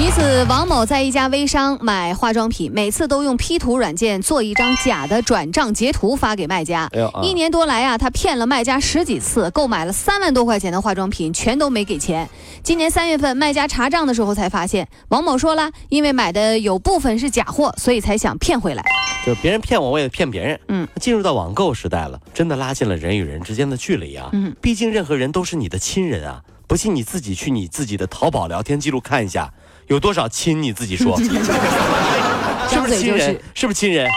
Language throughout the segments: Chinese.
疑似王某在一家微商买化妆品，每次都用 P 图软件做一张假的转账截图发给卖家。哎啊一年多来啊，她骗了卖家十几次，购买了三万多块钱的化妆品，全都没给钱。今年三月份，卖家查账的时候才发现，王某说了，因为买的有部分是假货，所以才想骗回来。就是别人骗我，我也骗别人。嗯，进入到网购时代了，真的拉近了人与人之间的距离啊。嗯，毕竟任何人都是你的亲人啊。不信你自己去你自己的淘宝聊天记录看一下，有多少亲你自己说，是不是亲人？是不是亲人？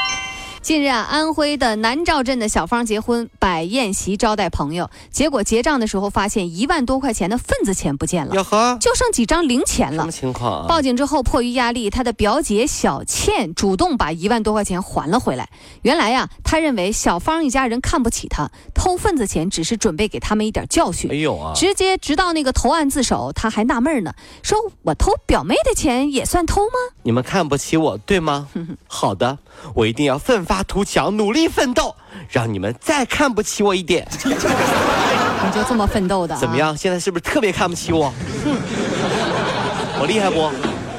近日啊，安徽的南赵镇的小芳结婚，摆宴席招待朋友，结果结账的时候发现一万多块钱的份子钱不见了，哟呵，就剩几张零钱了什么。情况啊？报警之后，迫于压力，他的表姐小倩主动把一万多块钱还了回来。原来呀、他认为小芳一家人看不起他，偷份子钱只是准备给他们一点教训哎。呦啊！直接直到那个投案自首，他还纳闷呢，说我偷表妹的钱也算偷吗？你们看不起我，对吗？好的，我一定要奋发图强，努力奋斗，让你们再看不起我一点。你就这么奋斗的、啊？怎么？样？现在是不是特别看不起我？我厉害不？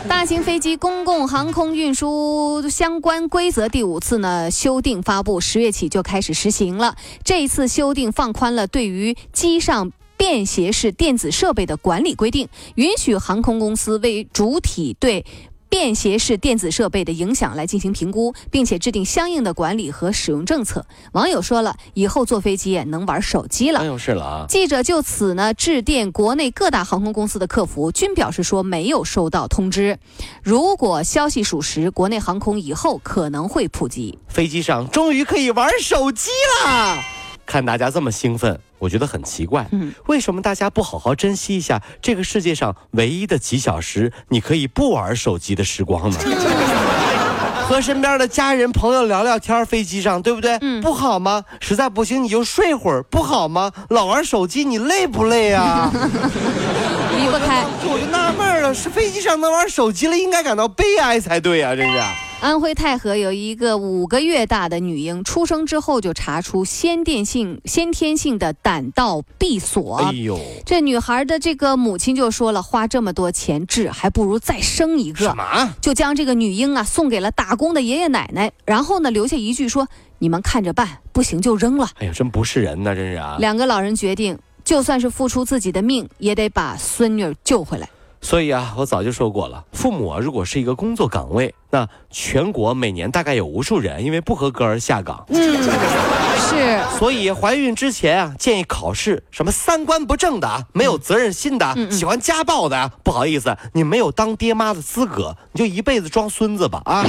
大型飞机公共航空运输相关规则第五次呢修订发布，十月起就开始实行了。这一次修订放宽了对于机上。便携式电子设备的管理规定，允许航空公司为主体对便携式电子设备的影响来进行评估，并且制定相应的管理和使用政策。网友说了，以后坐飞机也能玩手机了哎。呦，是了啊。记者就此呢致电国内各大航空公司的客服，均表示说没有收到通知。如果消息属实，国内航空以后可能会普及。飞机上终于可以玩手机啦！看大家这么兴奋，我觉得很奇怪。嗯，为什么大家不好好珍惜一下这个世界上唯一的几小时，你可以不玩手机的时光呢？和身边的家人朋友聊聊天，飞机上对不对？嗯不好吗？实在不行你就睡会儿，不好吗？老玩手机你累不累啊？离不开。我就纳闷了，是飞机上能玩手机了，应该感到悲哀才对啊！这是。安徽太和有一个五个月大的女婴，出生之后就查出先天性先天性的胆道闭锁。哎呦，这女孩的这个母亲就说了，花这么多钱治，还不如再生一个。什么？就将这个女婴啊送给了打工的爷爷奶奶，然后呢留下一句说：“你们看着办，不行就扔了。哎呀，真不是人呐，真是啊！两个老人决定，就算是付出自己的命，也得把孙女救回来。所以啊，我早就说过了，父母啊，如果是一个工作岗位，那全国每年大概有无数人因为不合格而下岗。嗯，是，所以怀孕之前啊，建议考试什么三观不正的啊，没有责任心的喜欢家暴的啊，不好意思，你没有当爹妈的资格，你就一辈子装孙子吧啊！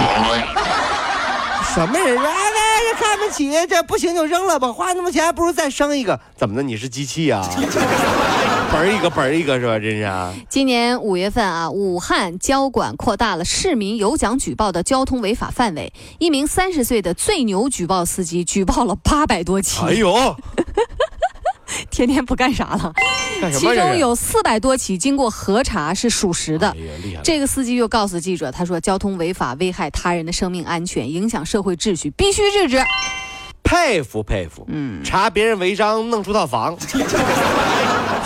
什么人啊？哎，这看不起，这不行就扔了吧，花那么多钱还不如再生一个。怎么的？你是机器啊？本儿一个本儿一个是吧？真是啊！今年五月份啊，武汉交管扩大了市民有奖举报的交通违法范围。一名三十岁的最牛举报司机举报了八百多起，哎呦，天天不干啥了，其？中有四百多起经过核查是属实的！这个司机又告诉记者，他说交通违法危害他人的生命安全，影响社会秩序，必须制止。佩服佩服，嗯，查别人违章弄出套房。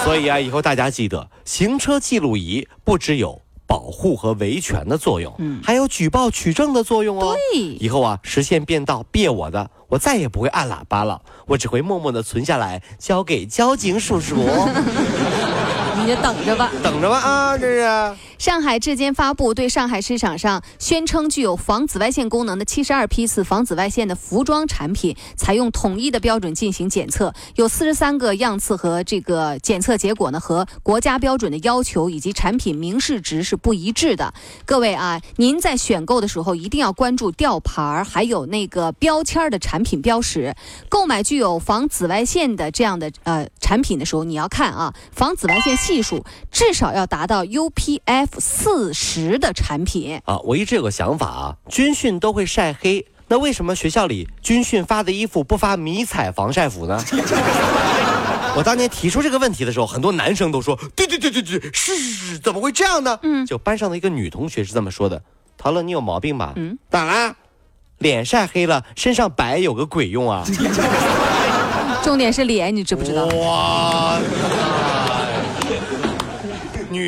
所以啊，以后大家记得，行车记录仪不只有保护和维权的作用，嗯还有举报取证的作用哦。对以后啊，实现变道别我的，我再也不会按喇叭了，我只会默默的存下来，交给交警叔叔。你就等着吧。等着吧啊，这是。上海质监发布对上海市场上宣称具有防紫外线功能的七十二批次防紫外线的服装产品，采用统一的标准进行检测，有四十三个样次和这个检测结果呢和国家标准的要求以及产品明示值是不一致的。各位啊，您在选购的时候一定要关注吊牌儿还有那个标签儿的产品标识。购买具有防紫外线的这样的呃产品的时候，你要看啊，防紫外线系数至少要达到 UPF 四十的产品。啊，我一直有个想法啊，军训都会晒黑，那为什么学校里军训发的衣服不发迷彩防晒服呢？我当年提出这个问题的时候，很多男生都说：“对对对对对，是是是，怎么会这样呢？”嗯，就班上的一个女同学是这么说的：“陶乐，你有毛病吧？嗯，咋啦？脸晒黑了，身上白有个鬼用啊？重点是脸，你知不知道？哇，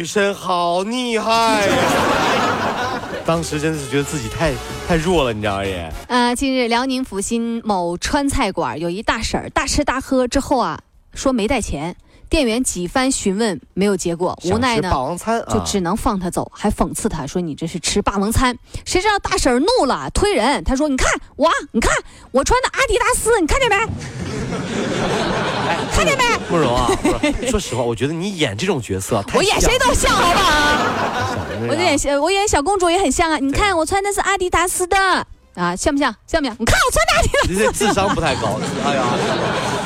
女生好厉害呀！当时真的是觉得自己太太弱了，你知道吗？也。呃，近日辽宁阜新某川菜馆有一大婶儿大吃大喝之后啊。说没带钱，店员几番询问没有结果，无奈呢，霸王餐就只能放他走，还讽刺他说：“你这是吃霸王餐。”谁知道大婶怒了，推人，他说：“你看我，你看我穿的阿迪达斯，你看见没？看见没？”慕容啊，说实话，我觉得你演这种角色，我演谁都像，好不好？我演我演小公主也很像啊！你看我穿的是阿迪达斯的啊，像不像？像不像？你看我穿的阿迪达斯，你这智商不太高，哎呀。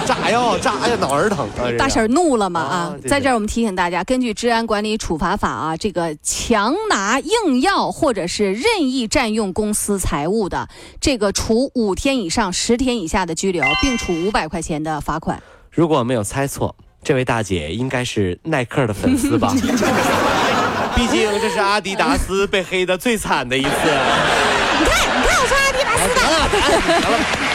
炸药炸呀，脑儿疼！大婶怒了嘛啊！在这儿我们提醒大家，根据《治安管理处罚法》啊，这个强拿硬要或者是任意占用公司财物的，这个处五天以上十天以下的拘留，并处五百块钱的罚款。如果没有猜错，这位大姐应该是耐克的粉丝吧？毕竟这是阿迪达斯被黑的最惨的一次。你看，你看我穿阿迪达斯的。